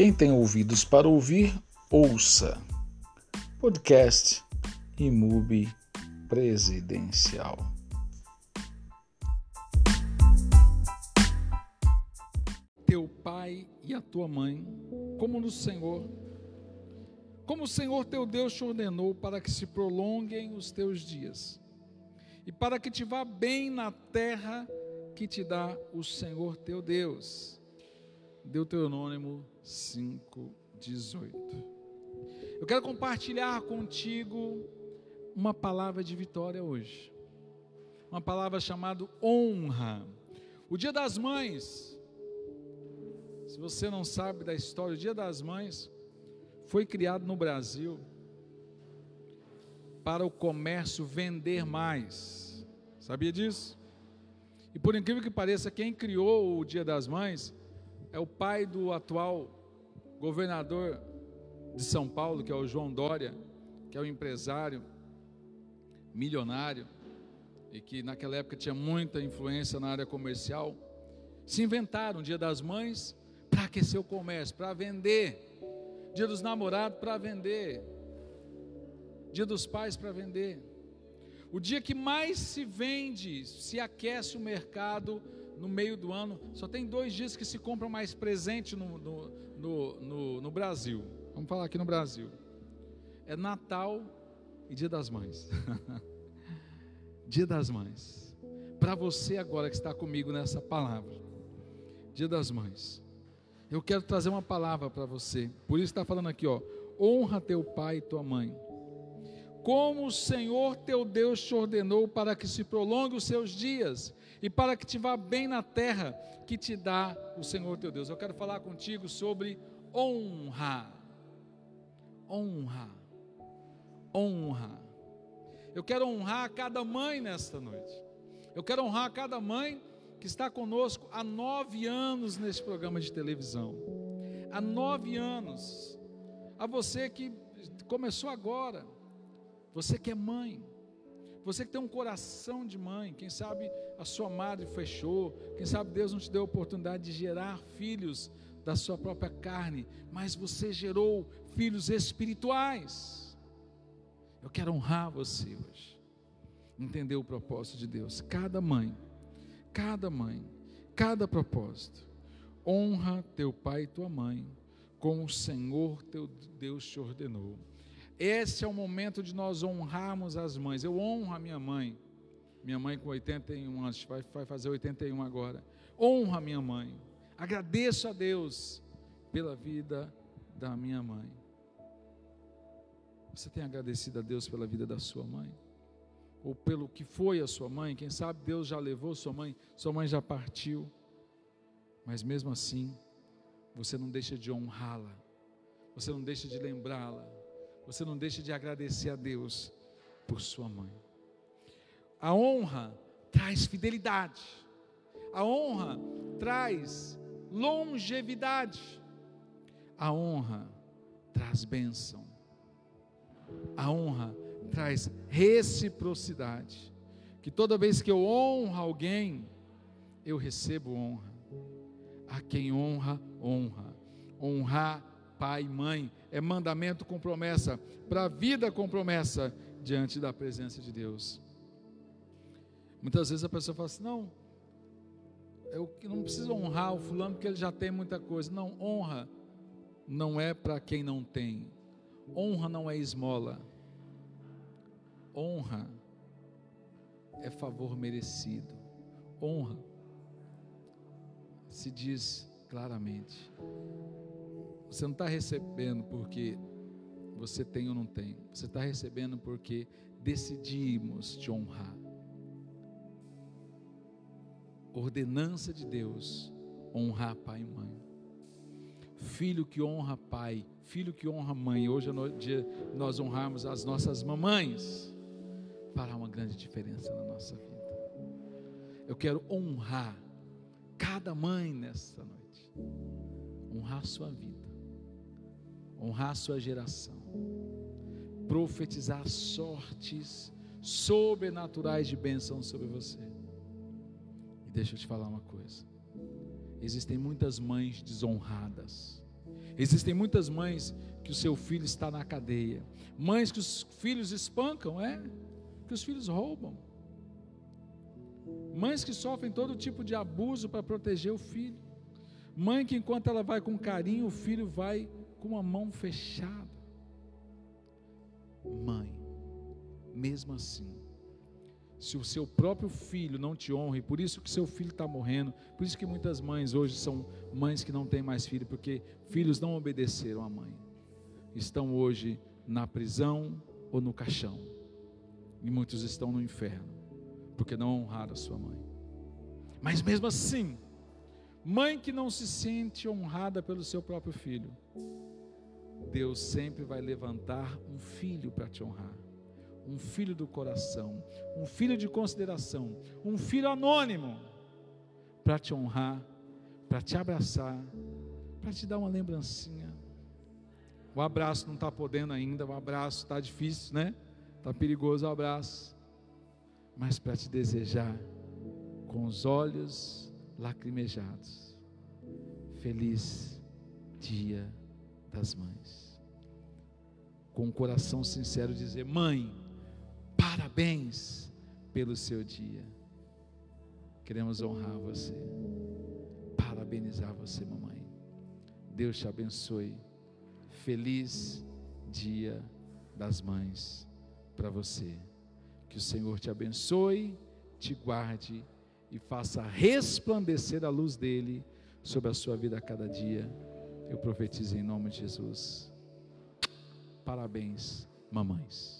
Quem tem ouvidos para ouvir, ouça. Podcast Imub Presidencial. Teu pai e a tua mãe, como no Senhor, como o Senhor teu Deus te ordenou para que se prolonguem os teus dias e para que te vá bem na terra que te dá o Senhor teu Deus. Deuteronômio 5:18. Eu quero compartilhar contigo uma palavra de vitória hoje. Uma palavra chamada honra. O Dia das Mães. Se você não sabe da história, o Dia das Mães foi criado no Brasil para o comércio vender mais. Sabia disso? E por incrível que pareça, quem criou o Dia das Mães é o pai do atual governador de São Paulo, que é o João Dória, que é um empresário milionário e que naquela época tinha muita influência na área comercial. Se inventaram o Dia das Mães para aquecer o comércio, para vender. Dia dos namorados para vender. Dia dos pais para vender. O dia que mais se vende, se aquece o mercado no meio do ano, só tem dois dias que se compram mais presente no, no, no, no, no Brasil. Vamos falar aqui no Brasil. É Natal e Dia das Mães. dia das Mães. Para você agora que está comigo nessa palavra. Dia das Mães. Eu quero trazer uma palavra para você. Por isso está falando aqui, ó. Honra teu pai e tua mãe como o Senhor teu Deus te ordenou para que se prolongue os seus dias e para que te vá bem na terra que te dá o Senhor teu Deus. Eu quero falar contigo sobre honra. Honra. Honra. Eu quero honrar cada mãe nesta noite. Eu quero honrar cada mãe que está conosco há nove anos nesse programa de televisão. Há nove anos. A você que começou agora você que é mãe, você que tem um coração de mãe, quem sabe a sua madre fechou, quem sabe Deus não te deu a oportunidade de gerar filhos da sua própria carne, mas você gerou filhos espirituais. Eu quero honrar você hoje. Entender o propósito de Deus. Cada mãe, cada mãe, cada propósito. Honra teu pai e tua mãe, como o Senhor teu Deus te ordenou esse é o momento de nós honrarmos as mães. Eu honro a minha mãe. Minha mãe com 81 anos, vai, vai fazer 81 agora. Honro a minha mãe. Agradeço a Deus pela vida da minha mãe. Você tem agradecido a Deus pela vida da sua mãe? Ou pelo que foi a sua mãe? Quem sabe Deus já levou sua mãe, sua mãe já partiu. Mas mesmo assim, você não deixa de honrá-la. Você não deixa de lembrá-la você não deixa de agradecer a Deus por sua mãe. A honra traz fidelidade, a honra traz longevidade, a honra traz bênção, a honra traz reciprocidade. Que toda vez que eu honro alguém, eu recebo honra. A quem honra, honra. Honrar pai e mãe é mandamento com promessa, para a vida com promessa, diante da presença de Deus. Muitas vezes a pessoa fala assim: não, eu não preciso honrar o fulano porque ele já tem muita coisa. Não, honra não é para quem não tem, honra não é esmola, honra é favor merecido, honra se diz claramente. Você não está recebendo porque você tem ou não tem. Você está recebendo porque decidimos te honrar. Ordenança de Deus, honrar pai e mãe. Filho que honra pai, filho que honra mãe. Hoje é dia nós honrarmos as nossas mamães. Fará uma grande diferença na nossa vida. Eu quero honrar cada mãe nesta noite. Honrar sua vida honrar sua geração, profetizar sortes sobrenaturais de bênção sobre você. E deixa eu te falar uma coisa: existem muitas mães desonradas, Existem muitas mães que o seu filho está na cadeia, mães que os filhos espancam, é, que os filhos roubam, mães que sofrem todo tipo de abuso para proteger o filho, mãe que enquanto ela vai com carinho, o filho vai com a mão fechada. Mãe, mesmo assim, se o seu próprio filho não te honra, e por isso que seu filho está morrendo, por isso que muitas mães hoje são mães que não têm mais filho, porque filhos não obedeceram à mãe, estão hoje na prisão ou no caixão, e muitos estão no inferno, porque não honraram a sua mãe. Mas mesmo assim, mãe que não se sente honrada pelo seu próprio filho, Deus sempre vai levantar um filho para te honrar um filho do coração, um filho de consideração, um filho anônimo, para te honrar, para te abraçar, para te dar uma lembrancinha. O abraço não está podendo ainda, o abraço está difícil, né? Está perigoso o abraço, mas para te desejar com os olhos lacrimejados. Feliz Dia das Mães. Com o coração sincero dizer: Mãe, Parabéns pelo seu dia. Queremos honrar você. Parabenizar você, mamãe. Deus te abençoe. Feliz Dia das Mães para você. Que o Senhor te abençoe, te guarde e faça resplandecer a luz dele sobre a sua vida a cada dia. Eu profetizo em nome de Jesus. Parabéns, mamães.